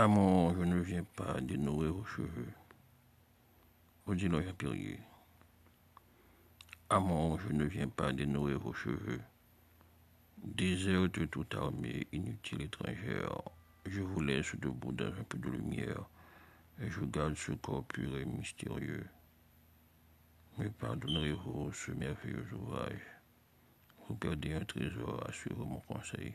Ah, Amant, je ne viens pas dénouer vos cheveux. Odilon Japirier. Amant, ah, je ne viens pas dénouer vos cheveux. Déserte toute armée inutile étrangère, je vous laisse debout dans un peu de lumière, et je garde ce corps pur et mystérieux. Me pardonnerez-vous ce merveilleux ouvrage? Vous perdez un trésor à suivre mon conseil.